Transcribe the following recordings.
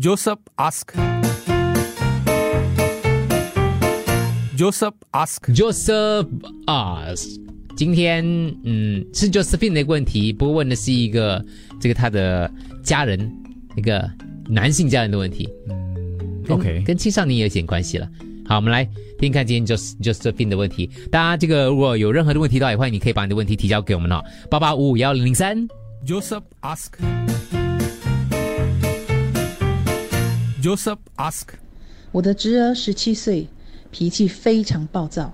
Joseph ask. Joseph ask. Joseph ask，今天嗯是 Josephine 的问题，不过问的是一个这个他的家人一个男性家人的问题，嗯 OK 跟青少年也有点关系了。好，我们来听听看今天 Jos Josephine 的问题。大家这个如果有任何的问题的话，也欢迎你可以把你的问题提交给我们哦，八八五五幺零零三。Joseph ask. Joseph ask. 我的侄儿十七岁，脾气非常暴躁。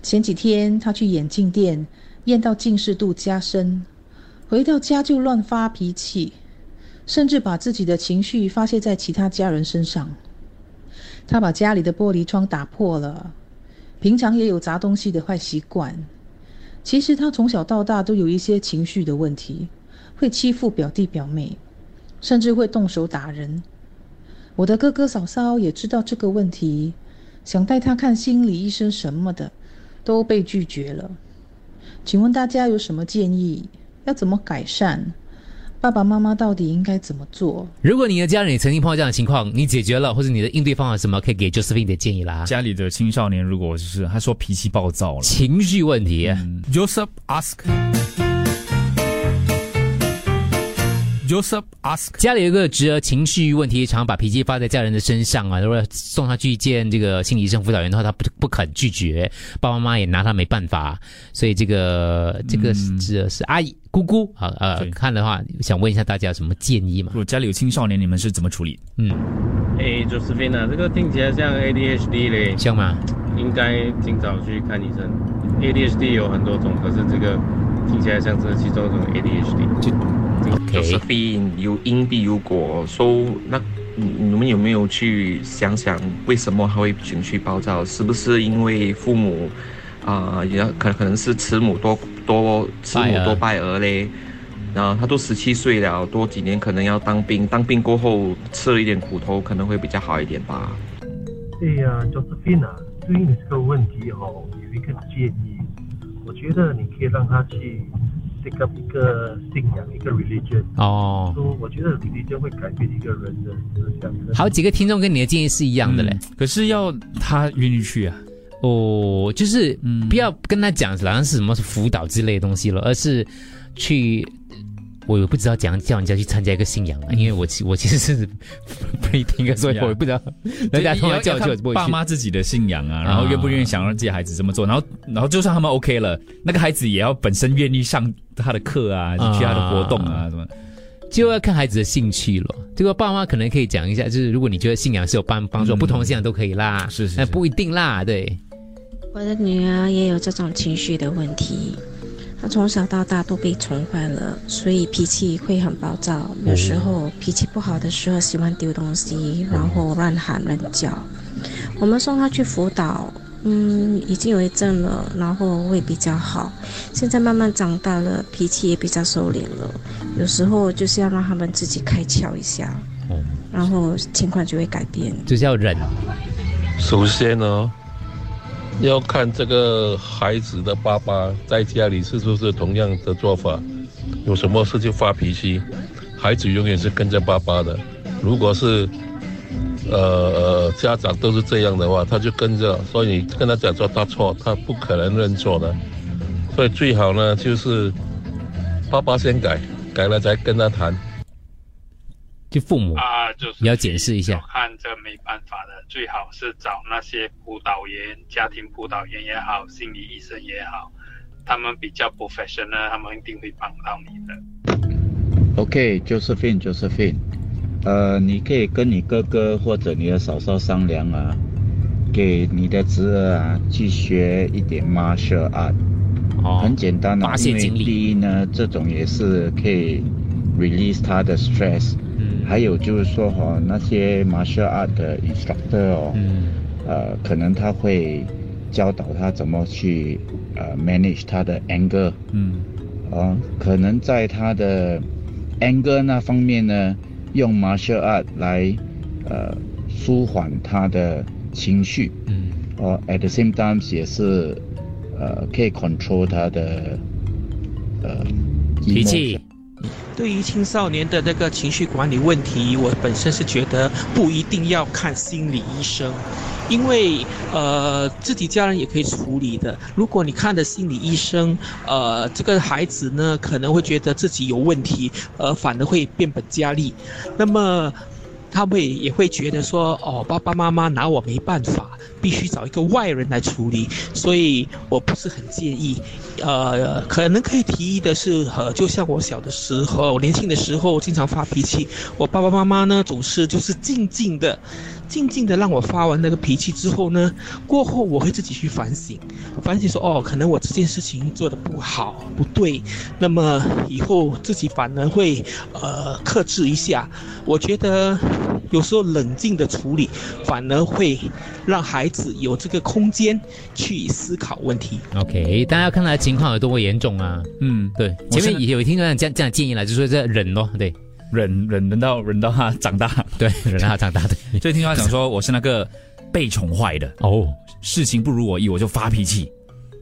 前几天他去眼镜店验到近视度加深，回到家就乱发脾气，甚至把自己的情绪发泄在其他家人身上。他把家里的玻璃窗打破了，平常也有砸东西的坏习惯。其实他从小到大都有一些情绪的问题，会欺负表弟表妹，甚至会动手打人。我的哥哥嫂嫂也知道这个问题，想带他看心理医生什么的，都被拒绝了。请问大家有什么建议？要怎么改善？爸爸妈妈到底应该怎么做？如果你的家人也曾经碰到这样的情况，你解决了，或者你的应对方法是什么，可以给 Josephine 的建议啦。家里的青少年如果就是他说脾气暴躁了情绪问题，，Joseph ask. Joseph ask. 家里有一个侄儿情绪问题，常把脾气发在家人的身上啊。如果送他去见这个心理医生辅导员的话，他不不肯拒绝，爸爸妈妈也拿他没办法，所以这个这个侄儿是阿姨姑姑啊呃看的话，想问一下大家有什么建议嘛如？果家里有青少年，你们是怎么处理？嗯，哎，Josephine 啊，这个听起来像 ADHD 嘞，像吗？应该尽早去看医生。ADHD 有很多种，可是这个听起来像是其中一种 ADHD。OK，Josephine 有因必有果，so 那你你们有没有去想想为什么他会情绪暴躁？是不是因为父母啊，也、可可能是慈母多多慈母多败儿嘞？然后他都十七岁了，多几年可能要当兵，当兵过后吃了一点苦头，可能会比较好一点吧。对呀、e i n e 啊，对于你这个问题哦，有一个建议，我觉得你可以让他去 take up 一个信仰，一个 religion。哦，说我觉得 religion 会改变一个人的思想。好几个听众跟你的建议是一样的嘞。嗯可是要他愿意去啊。哦，就是嗯不要跟他讲好像是什么辅导之类的东西了，而是去。我也不知道怎样叫人家去参加一个信仰啊，因为我其我其实是不一定，所以我也不知道。人家通常叫就。爸妈自己的信仰啊，然后愿不愿意想让自己孩子这么做，然后然后就算他们 OK 了，那个孩子也要本身愿意上他的课啊，去他的活动啊，什么。就要看孩子的兴趣了。这个爸妈可能可以讲一下，就是如果你觉得信仰是有帮帮助，嗯不同的信仰都可以啦。是是是那不一定啦，对。我的女儿也有这种情绪的问题，她从小到大都被宠坏了，所以脾气会很暴躁。有时候脾气不好的时候，喜欢丢东西，然后乱喊乱叫。我们送他去辅导，嗯，已经有一阵了，然后会比较好。现在慢慢长大了，脾气也比较收敛了。有时候就是要让他们自己开窍一下，然后情况就会改变。就是要忍。首先呢，要看这个孩子的爸爸在家里是不是同样的做法，有什么事就发脾气，孩子永远是跟着爸爸的。如果是呃呃家长都是这样的话，他就跟着，所以你跟他讲说他错，他不可能认错的。所以最好呢就是爸爸先改，改了再跟他谈。就父母啊，就是也要解释一下。我看这没办法的，最好是找那些辅导员、家庭辅导员也好，心理医生也好，他们比较 professional，他们一定会帮到你的。OK，Josephine，Josephine，、呃，你可以跟你哥哥或者你的嫂嫂商量啊，给你的侄儿啊去学一点 martial art，、哦很简单的、发泄因为第一呢，这种也是可以 release 他的 stress，、嗯还有就是说哈、那些 martial art 的 instructor 哦，嗯呃，可能他会教导他怎么去呃 manage 他的 anger，嗯，啊，可能在他的 anger 那方面呢，用 martial art 来呃舒缓他的情绪，嗯，哦，at the same time 也是呃可以 control 他的呃脾气对于青少年的那个情绪管理问题，我本身是觉得不一定要看心理医生，因为呃自己家人也可以处理的。如果你看的心理医生，呃这个孩子呢可能会觉得自己有问题，呃反而会变本加厉。那么他会也会觉得说，哦爸爸妈妈拿我没办法，必须找一个外人来处理，所以我不是很介意。呃，可能可以提议的是，呃，就像我小的时候，年轻的时候经常发脾气，我爸爸妈妈呢总是就是静静的、静静的让我发完那个脾气之后呢，过后我会自己去反省，反省说，哦，可能我这件事情做的不好、不对，那么以后自己反而会呃克制一下。我觉得有时候冷静的处理，反而会让孩子有这个空间去思考问题。OK，大家看来情况有多么严重啊？嗯，对，前面也有听到这样这样建议了，就说这忍咯，对，忍忍忍到忍到他长大，对，忍到他长大，对。所以听他讲说，我是那个被宠坏的。哦，事情不如我意，我就发脾气。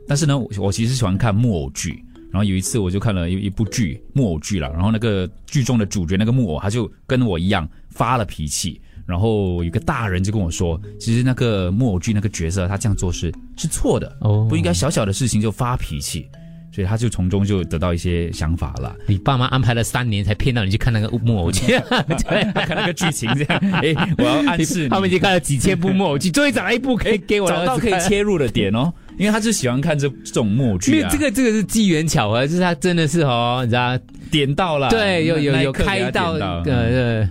但是呢，我我其实喜欢看木偶剧，然后有一次我就看了一一部剧木偶剧了，然后那个剧中的主角那个木偶他就跟我一样发了脾气，然后有个大人就跟我说，其实那个木偶剧那个角色他这样做是是错的，哦。不应该小小的事情就发脾气。所以他就从中就得到一些想法了。你爸妈安排了三年才骗到你去看那个木偶剧，对，看那个剧情这样，哎，我要暗示他们已经看了几千部木偶剧，终于找到一部可以给我找到可以切入的点哦，因为他就喜欢看这这种木偶剧啊。这个这个是机缘巧合，就是他真的是哦，你知道点到了，对，有有有开到，呃对。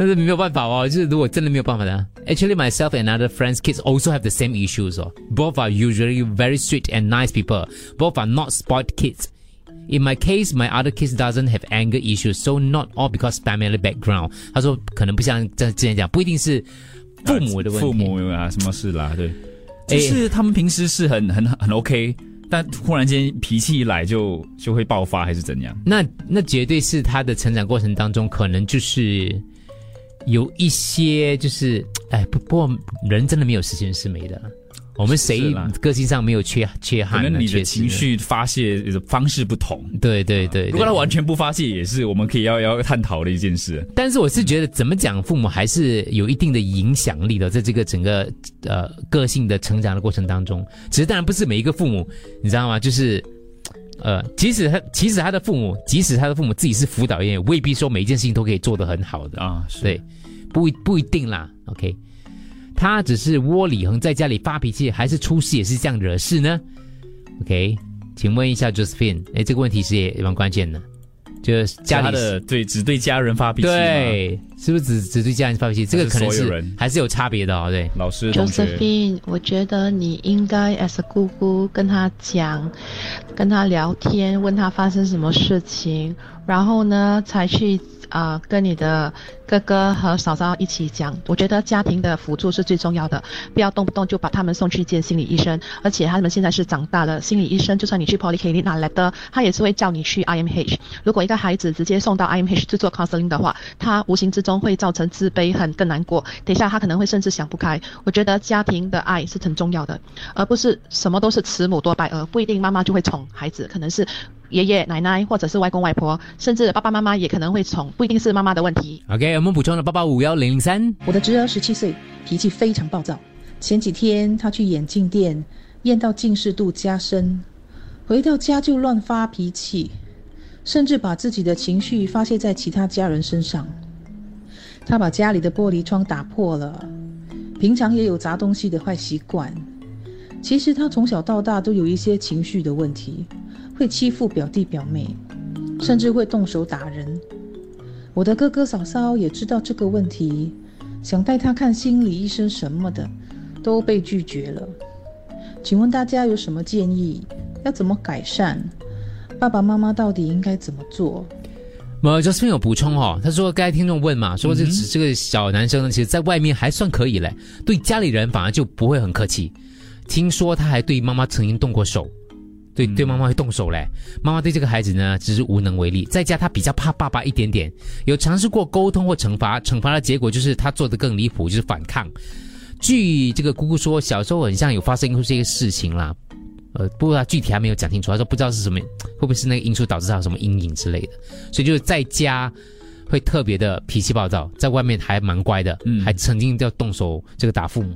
但是没有办法哦，就是如果真的没有办法的，actually myself and other friends kids also have the same issues 哦。Both are usually very sweet and nice people. Both are not spoiled kids. In my case, my other kids doesn't have anger issues, so not all because family background. 他说可能不像在之前讲，不一定是父母的问题，父母啊，什么事啦？对，哎就是他们平时是很很很 OK，但忽然间脾气一来就就会爆发，还是怎样？那那绝对是他的成长过程当中，可能就是有一些就是，哎，不不过人真的没有十全十美的。我们谁个性上没有缺缺憾呢？能你的情绪发泄方式不同。对对对，如果他完全不发泄，也是我们可以要要探讨的一件事。但是我是觉得怎么讲，父母还是有一定的影响力的，在这个整个呃个性的成长的过程当中。只是当然不是每一个父母，你知道吗？就是呃，即使他即使他的父母，即使他的父母自己是辅导员，也未必说每一件事情都可以做得很好的啊。对，不一不一定啦。OK，他只是窝里横，在家里发脾气，还是出事也是这样惹事呢？OK，请问一下 Josephine，哎，这个问题是也蛮关键的，就是家里他的对只对家人发脾气，对，是不是只只对家人发脾气？这个可能是还是有人还是有差别的哦。对，老师 Josephine，我觉得你应该 as a 姑姑跟他讲，跟他聊天，问他发生什么事情，然后呢才去啊、跟你的哥哥和嫂嫂一起讲。我觉得家庭的辅助是最重要的，不要动不动就把他们送去见心理医生。而且他们现在是长大了，心理医生就算你去 polyclinic 拿 letter，他也是会叫你去 IMH。如果一个孩子直接送到 IMH 去做 counseling 的话，他无形之中会造成自卑、很更难过。等一下他可能会甚至想不开。我觉得家庭的爱是很重要的，而不是什么都是慈母多败儿，不一定妈妈就会宠孩子，可能是爷爷奶奶或者是外公外婆，甚至爸爸妈妈也可能会宠，不一定是妈妈的问题。OK，我们补充了八八五幺零零三。我的侄儿十七岁，脾气非常暴躁。前几天他去眼镜店验到近视度加深，回到家就乱发脾气，甚至把自己的情绪发泄在其他家人身上。他把家里的玻璃窗打破了，平常也有砸东西的坏习惯。其实他从小到大都有一些情绪的问题，会欺负表弟表妹，甚至会动手打人。我的哥哥嫂嫂也知道这个问题，想带他看心理医生什么的，都被拒绝了。请问大家有什么建议？要怎么改善？爸爸妈妈到底应该怎么做？呃，Josephine 有补充哦，他说刚才听众问嘛，说这嗯这个小男生呢，其实在外面还算可以嘞，对家里人反而就不会很客气。听说他还对妈妈曾经动过手，对对妈妈会动手嘞。妈妈对这个孩子呢，只是无能为力。在家他比较怕爸爸一点点，有尝试过沟通或惩罚，惩罚的结果就是他做的更离谱，就是反抗。据这个姑姑说，小时候很像有发生过这些事情啦，呃，不过他具体还没有讲清楚，他说不知道是什么，会不会是那个因素导致他有什么阴影之类的，所以就是在家会特别的脾气暴躁，在外面还蛮乖的，嗯还曾经要动手这个打父母，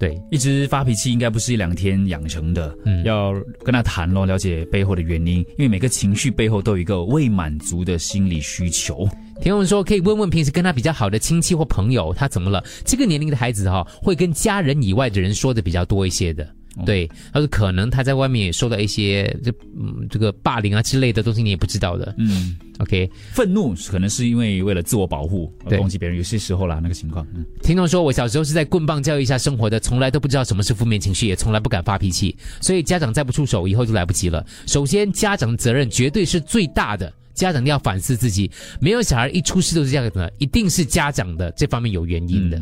对，一直发脾气应该不是一两天养成的，嗯要跟他谈咯，了解背后的原因，因为每个情绪背后都有一个未满足的心理需求。田文说可以问问平时跟他比较好的亲戚或朋友，他怎么了？这个年龄的孩子哈、会跟家人以外的人说的比较多一些的。对，他说可能他在外面也受到一些这嗯这个霸凌啊之类的东西，你也不知道的。嗯，OK，愤怒可能是因为为了自我保护而攻击别人，有些时候啦那个情况，嗯，听众说，我小时候是在棍棒教育下生活的，从来都不知道什么是负面情绪，也从来不敢发脾气，所以家长再不出手，以后就来不及了。首先，家长的责任绝对是最大的。家长要反思自己，没有小孩一出事都是这样的，一定是家长的这方面有原因的。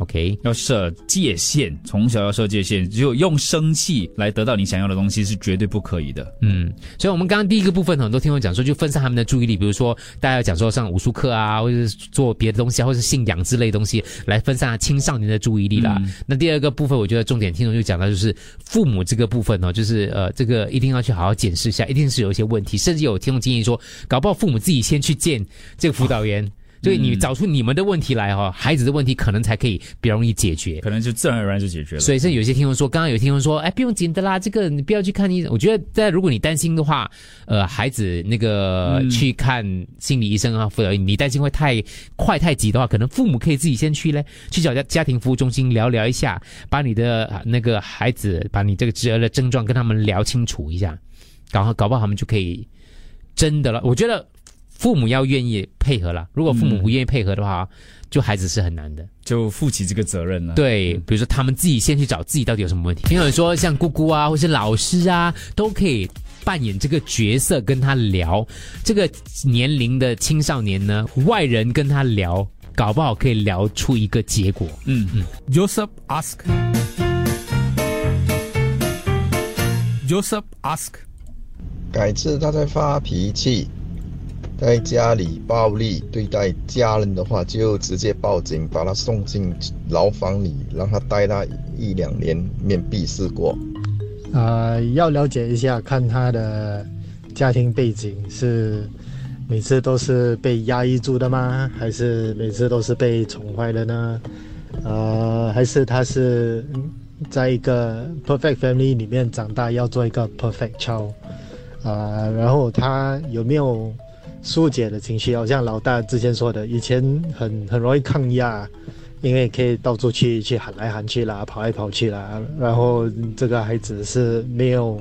OK，要设界限，从小要设界限，只有用生气来得到你想要的东西是绝对不可以的。嗯，所以我们刚刚第一个部分，很多听众讲说，就分散他们的注意力，比如说大家讲说上武术课啊，或者是做别的东西啊，或者是信仰之类的东西，来分散青少年的注意力啦。那第二个部分，我觉得重点听众就讲到就是父母这个部分哦，就是呃，这个一定要去好好检视一下，一定是有一些问题，甚至有听众建议说，搞不好父母自己先去见这个辅导员。所以你找出你们的问题来哈、孩子的问题可能才可以比较容易解决。可能就自然而然就解决了。所以是有些听众说，刚刚有听众说，哎，不用紧的啦，这个你不要去看医生。我觉得，在如果你担心的话，呃，孩子那个、嗯去看心理医生啊，辅导员，你担心会太快太急的话，可能父母可以自己先去嘞，去找家家庭服务中心聊聊一下，把你的啊那个孩子，把你这个侄儿的症状跟他们聊清楚一下，搞搞不好他们就可以真的了。我觉得父母要愿意配合了，如果父母不愿意配合的话，就孩子是很难的。就负起这个责任了。对，比如说他们自己先去找自己到底有什么问题。听有人说，像姑姑啊，或是老师啊，都可以扮演这个角色，跟他聊。这个年龄的青少年呢，外人跟他聊，搞不好可以聊出一个结果。嗯嗯 Joseph ask. Joseph ask. 改次他在发脾气，在家里暴力对待家人的话，就直接报警，把他送进牢房里，让他待他一两年，面壁思过。呃，要了解一下，看他的家庭背景是每次都是被压抑住的吗？还是每次都是被宠坏的呢？呃，还是他是在一个 perfect family 里面长大，要做一个 perfect child？啊、然后他有没有疏解的情绪？好像老大之前说的，以前很很容易抗压，因为可以到处去去喊来喊去啦，跑来跑去啦。然后这个孩子是没有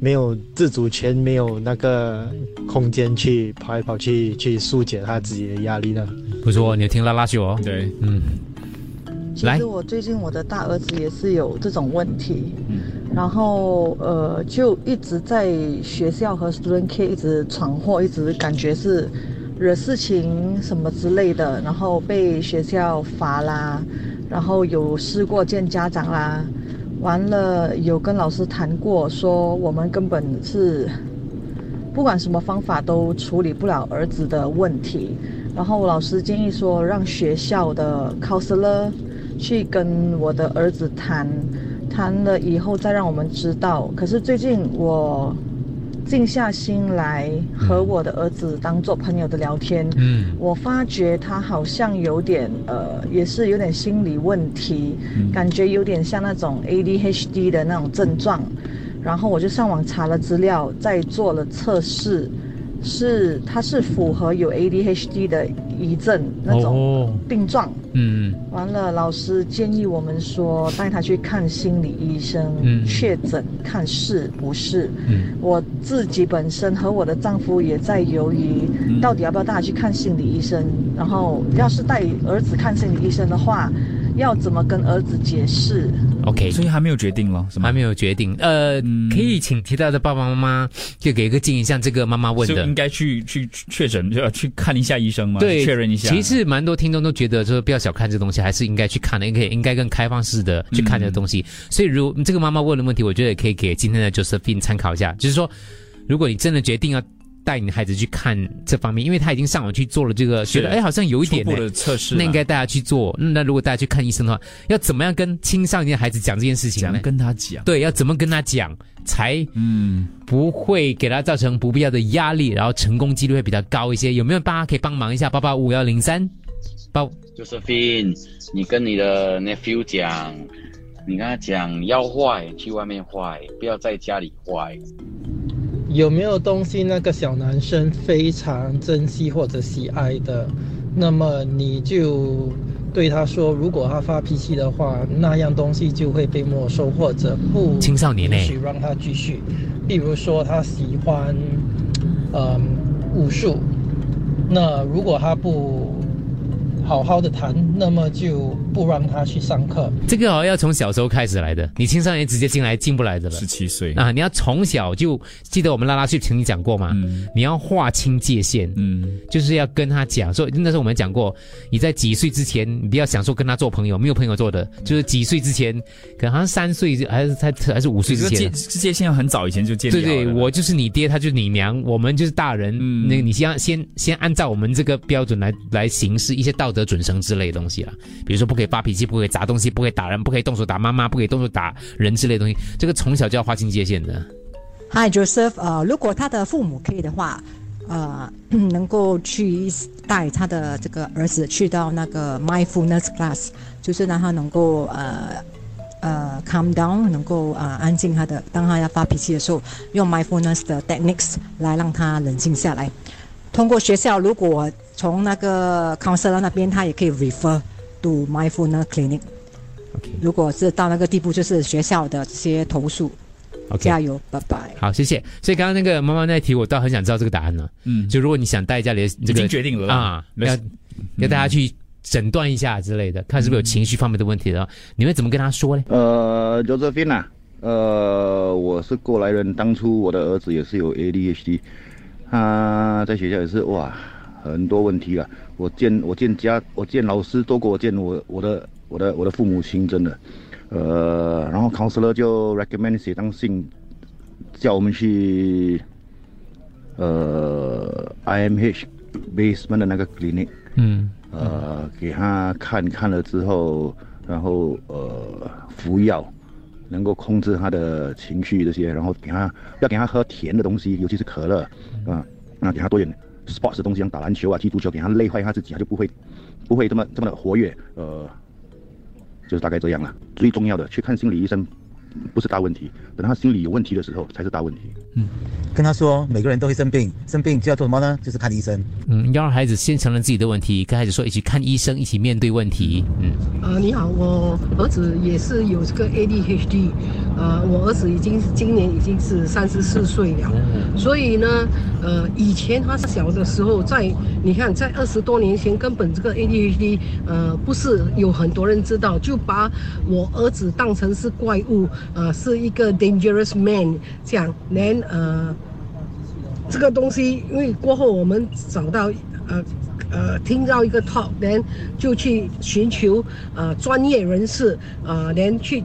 没有自主权，没有那个空间去跑来跑去去疏解他自己的压力呢。不错，你有听拉拉去哦？对，嗯，来其实我最近我的大儿子也是有这种问题，然后呃就一直在学校和 student K 一直闯祸，一直感觉是惹事情什么之类的，然后被学校罚啦，然后有试过见家长啦，完了有跟老师谈过，说我们根本是不管什么方法都处理不了儿子的问题。然后老师建议说，让学校的 counselor 去跟我的儿子谈，谈了以后再让我们知道。可是最近我静下心来和我的儿子当做朋友的聊天，嗯我发觉他好像有点呃，也是有点心理问题，感觉有点像那种 ADHD 的那种症状。然后我就上网查了资料，再做了测试，是他是符合有 ADHD 的遗症那种哦，病状。嗯完了，老师建议我们说带他去看心理医生，嗯确诊看是不是。嗯我自己本身和我的丈夫也在犹豫，到底要不要带他去看心理医生。然后，要是带儿子看心理医生的话，要怎么跟儿子解释？，OK，所以还没有决定咯，是吗？还没有决定。呃，可以请提到的爸爸妈妈就给一个建议，像这个妈妈问的就应。该去去去确诊，就要去看一下医生嘛，对，确认一下。其实蛮多听众都觉得说不要小看这东西，还是应该去看的，应该应该更开放式的去看这个东西。所以如这个妈妈问的问题，我觉得也可以给今天的 Josephine 参考一下，就是说，如果你真的决定要带你的孩子去看这方面，因为他已经上网去做了这个，觉得哎好像有一点的测试，那应该大家去做。嗯那如果大家去看医生的话，要怎么样跟青少年孩子讲这件事情呢？跟他讲，对，要怎么跟他讲，才嗯不会给他造成不必要的压力，然后成功几率会比较高一些。有没有大家可以帮忙一下？八八五幺零三八 Josephine，你跟你的 nephew 讲，你跟他讲要坏去外面坏，不要在家里坏。有没有东西那个小男生非常珍惜或者喜爱的，那么你就对他说，如果他发脾气的话，那样东西就会被没收或者不青少年呢许让他继续。比如说他喜欢，嗯，武术，那如果他不好好的谈，那么就不让他去上课。这个哦要从小时候开始来的，你青少年直接进来进不来的了。十七岁啊，你要从小就记得我们拉拉去曾经讲过嘛，你要划清界限，嗯，就是要跟他讲说，那时候我们讲过，你在几岁之前，你不要想说跟他做朋友，没有朋友做的，就是几岁之前，可能好像三岁还是才还是五岁之前。这界限很早以前就建立对对，我就是你爹，他就是你娘，我们就是大人。嗯那个你先要先先按照我们这个标准来来行事一些道德准绳之类的东西啦，比如说不可以发脾气，不可以砸东西，不可以打人，不可以动手打妈妈，不可以动手打人之类的东西。这个从小就要划清界限的。Hi Joseph，呃，如果他的父母可以的话，呃，能够去带他的这个儿子去到那个 mindfulness class，就是让他能够呃呃 calm down，能够呃安静他的，当他要发脾气的时候，用 mindfulness 的 techniques 来让他冷静下来。通过学校，如果从那个 counselor 那边，他也可以 refer to mindfulness clinic。如果是到那个地步，就是学校的这些投诉。OK 加油，拜拜。好，谢谢。所以刚刚那个妈妈那题，我倒很想知道这个答案呢。嗯就如果你想带家里的这个已经决定了啊，没要要大家去诊断一下之类的，看是不是有情绪方面的问题的话，你会怎么跟他说呢？呃，Josephine 啊，呃，我是过来人，当初我的儿子也是有 ADHD，他在学校也是哇很多问题啊。我见我见家我见老师多过我见我我的我的我的父母亲，真的。呃，然后 counselor 就 recommend 写张信，叫我们去呃 IMH basement 的那个 clinic。嗯，呃，给他看看了之后，然后呃服药，能够控制他的情绪这些，然后给他要给他喝甜的东西，尤其是可乐，啊、那给他多点 sports 的东西，像打篮球啊、踢足球，给他累坏他自己，他就不会不会这么这么的活跃，呃，就是大概这样了。最重要的，去看心理医生不是大问题，等他心理有问题的时候才是大问题。嗯跟他说，每个人都会生病，生病就要做什么呢？就是看医生。嗯，要让孩子先承认自己的问题，跟孩子说一起看医生，一起面对问题。嗯，呃，你好，我儿子也是有这个 ADHD，呃，我儿子已经今年已经是三十四岁了，所以呢，呃，以前他小的时候在，你看在二十多年前，根本这个 ADHD，呃，不是有很多人知道，就把我儿子当成是怪物，呃，是一个 dangerous man 这样，连呃。这个东西，因为过后我们找到呃呃听到一个 talk，连就去寻求呃专业人士呃连去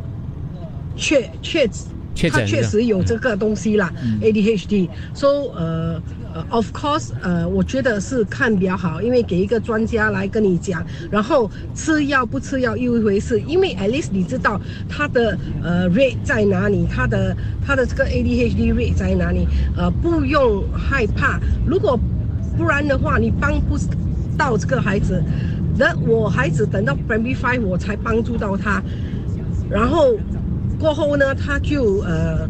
确确确他确实有这个东西啦、嗯。ADHD，so 呃呃 of course 呃我觉得是看比较好，因为给一个专家来跟你讲，然后吃药不吃药又一回事，因为 at least 你知道他的呃 rate 在哪里，他的他的这个 ADHD rate 在哪里，呃不用害怕，如果不然的话你帮不到这个孩子，那我孩子等到 primary five 我才帮助到他，然后过后呢他就呃。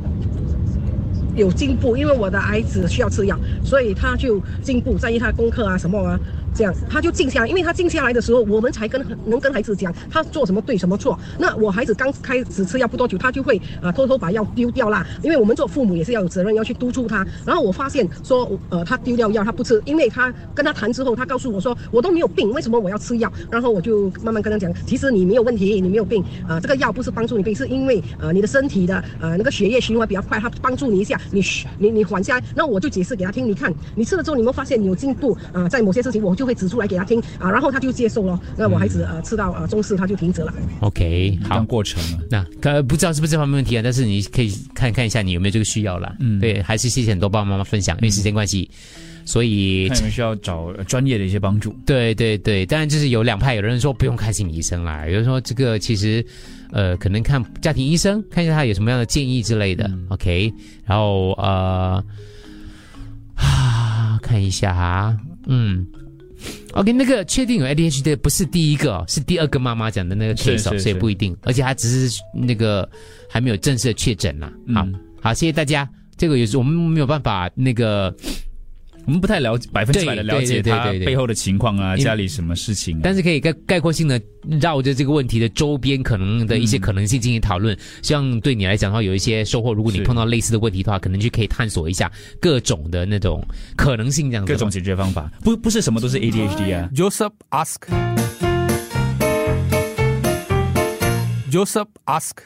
有进步，因为我的孩子需要吃药，所以他就进步，在意他功课啊什么啊，这样他就静下来。因为他静下来的时候，我们才跟能跟孩子讲他做什么对什么错。那我孩子刚开始吃药不多久，他就会啊偷偷把药丢掉啦。因为我们做父母也是要有责任，要去督促他。然后我发现说，呃，他丢掉药他不吃，因为他跟他谈之后，他告诉我说我都没有病，为什么我要吃药？然后我就慢慢跟他讲，其实你没有问题，你没有病啊、这个药不是帮助你病，是因为呃你的身体的呃那个血液循环比较快，它帮助你一下，你你你缓下来。那我就解释给他听，你看你吃了之后，你有没有发现你有进步啊、在某些事情我就会指出来给他听啊、然后他就接受了。那我孩子呃吃到呃中式他就停止了。OK，好，过程了。那呃不知道是不是这方面问题啊，但是你可以看看一下你有没有这个需要了。嗯，对，还是谢谢很多爸爸妈妈分享，因为时间关系。所以看有没有需要找呃专业的一些帮助。对对对，当然就是有两派，有人说不用看心理医生啦，有人说这个其实，呃，可能看家庭医生，看一下他有什么样的建议之类的。OK，然后呃，啊，看一下哈，嗯。OK，那个确定有 ADHD 的不是第一个哦，是第二个妈妈讲的那个是 case，所以不一定，而且他只是那个还没有正式的确诊啦。好，好，谢谢大家。这个也是我们没有办法那个，我们不太了解百分之百的了解他背后的情况啊，家里什么事情啊。但是可以概概括性的绕着这个问题的周边可能的一些可能性进行讨论，希望对你来讲的话有一些收获。如果你碰到类似的问题的话，可能就可以探索一下各种的那种可能性，这样子。各种解决方法，不不是什么都是 ADHD 啊。Joseph ask. Joseph ask.